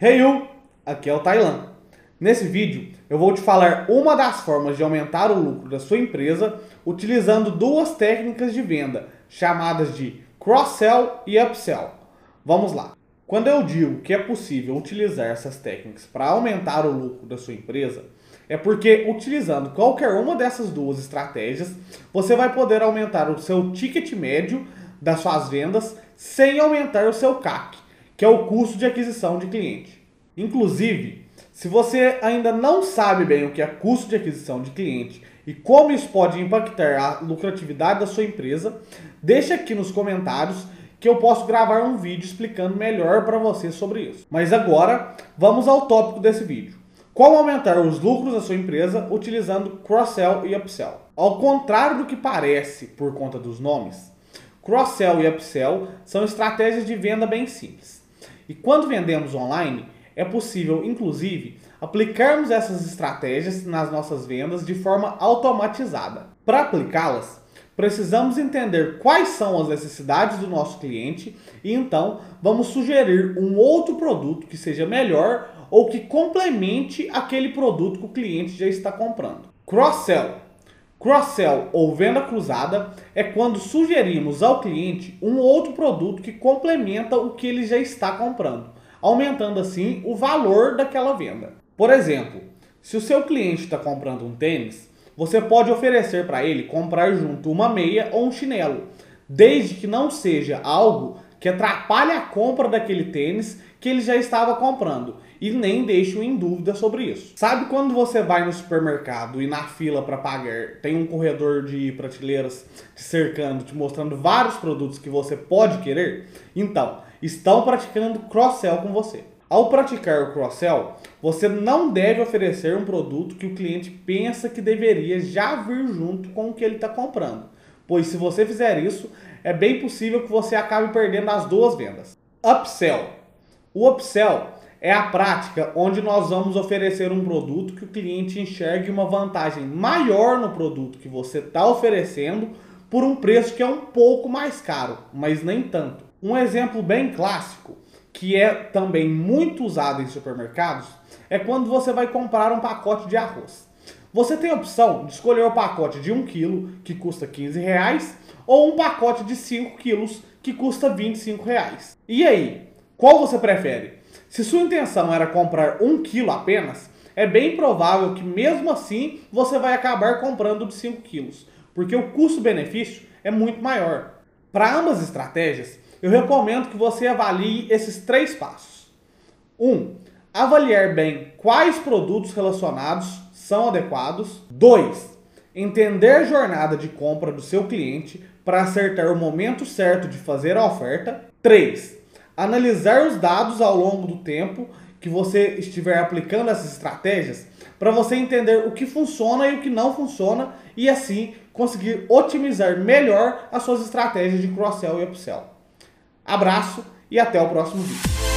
Hey you, aqui é o Tailan. Nesse vídeo eu vou te falar uma das formas de aumentar o lucro da sua empresa utilizando duas técnicas de venda chamadas de cross-sell e upsell. Vamos lá. Quando eu digo que é possível utilizar essas técnicas para aumentar o lucro da sua empresa, é porque utilizando qualquer uma dessas duas estratégias, você vai poder aumentar o seu ticket médio das suas vendas sem aumentar o seu CAC, que é o custo de aquisição de cliente. Inclusive, se você ainda não sabe bem o que é custo de aquisição de cliente e como isso pode impactar a lucratividade da sua empresa, deixa aqui nos comentários que eu posso gravar um vídeo explicando melhor para você sobre isso. Mas agora, vamos ao tópico desse vídeo. Como aumentar os lucros da sua empresa utilizando cross-sell e upsell? Ao contrário do que parece por conta dos nomes, cross-sell e upsell são estratégias de venda bem simples. E quando vendemos online, é possível, inclusive, aplicarmos essas estratégias nas nossas vendas de forma automatizada. Para aplicá-las, precisamos entender quais são as necessidades do nosso cliente e então vamos sugerir um outro produto que seja melhor ou que complemente aquele produto que o cliente já está comprando. Cross-sell. Cross-sell ou venda cruzada é quando sugerimos ao cliente um outro produto que complementa o que ele já está comprando, aumentando assim o valor daquela venda. Por exemplo, se o seu cliente está comprando um tênis, você pode oferecer para ele comprar junto uma meia ou um chinelo, desde que não seja algo que atrapalhe a compra daquele tênis que ele já estava comprando e nem deixe-o em dúvida sobre isso. Sabe quando você vai no supermercado e na fila para pagar tem um corredor de prateleiras te cercando, te mostrando vários produtos que você pode querer? Então, estão praticando cross-sell com você. Ao praticar o cross-sell, você não deve oferecer um produto que o cliente pensa que deveria já vir junto com o que ele está comprando, pois se você fizer isso, é bem possível que você acabe perdendo as duas vendas. Upsell. O upsell é a prática onde nós vamos oferecer um produto que o cliente enxergue uma vantagem maior no produto que você está oferecendo por um preço que é um pouco mais caro, mas nem tanto. Um exemplo bem clássico que é também muito usado em supermercados, é quando você vai comprar um pacote de arroz. Você tem a opção de escolher o pacote de 1 kg, que custa 15 reais, ou um pacote de 5 quilos, que custa 25 reais. E aí, qual você prefere? Se sua intenção era comprar 1 kg apenas, é bem provável que mesmo assim você vai acabar comprando de 5 quilos, porque o custo-benefício é muito maior. Para ambas estratégias, eu recomendo que você avalie esses três passos. 1. Um, avaliar bem quais produtos relacionados são adequados. 2. Entender a jornada de compra do seu cliente para acertar o momento certo de fazer a oferta. 3. Analisar os dados ao longo do tempo que você estiver aplicando essas estratégias para você entender o que funciona e o que não funciona e assim conseguir otimizar melhor as suas estratégias de cross-sell e upsell. Abraço e até o próximo vídeo.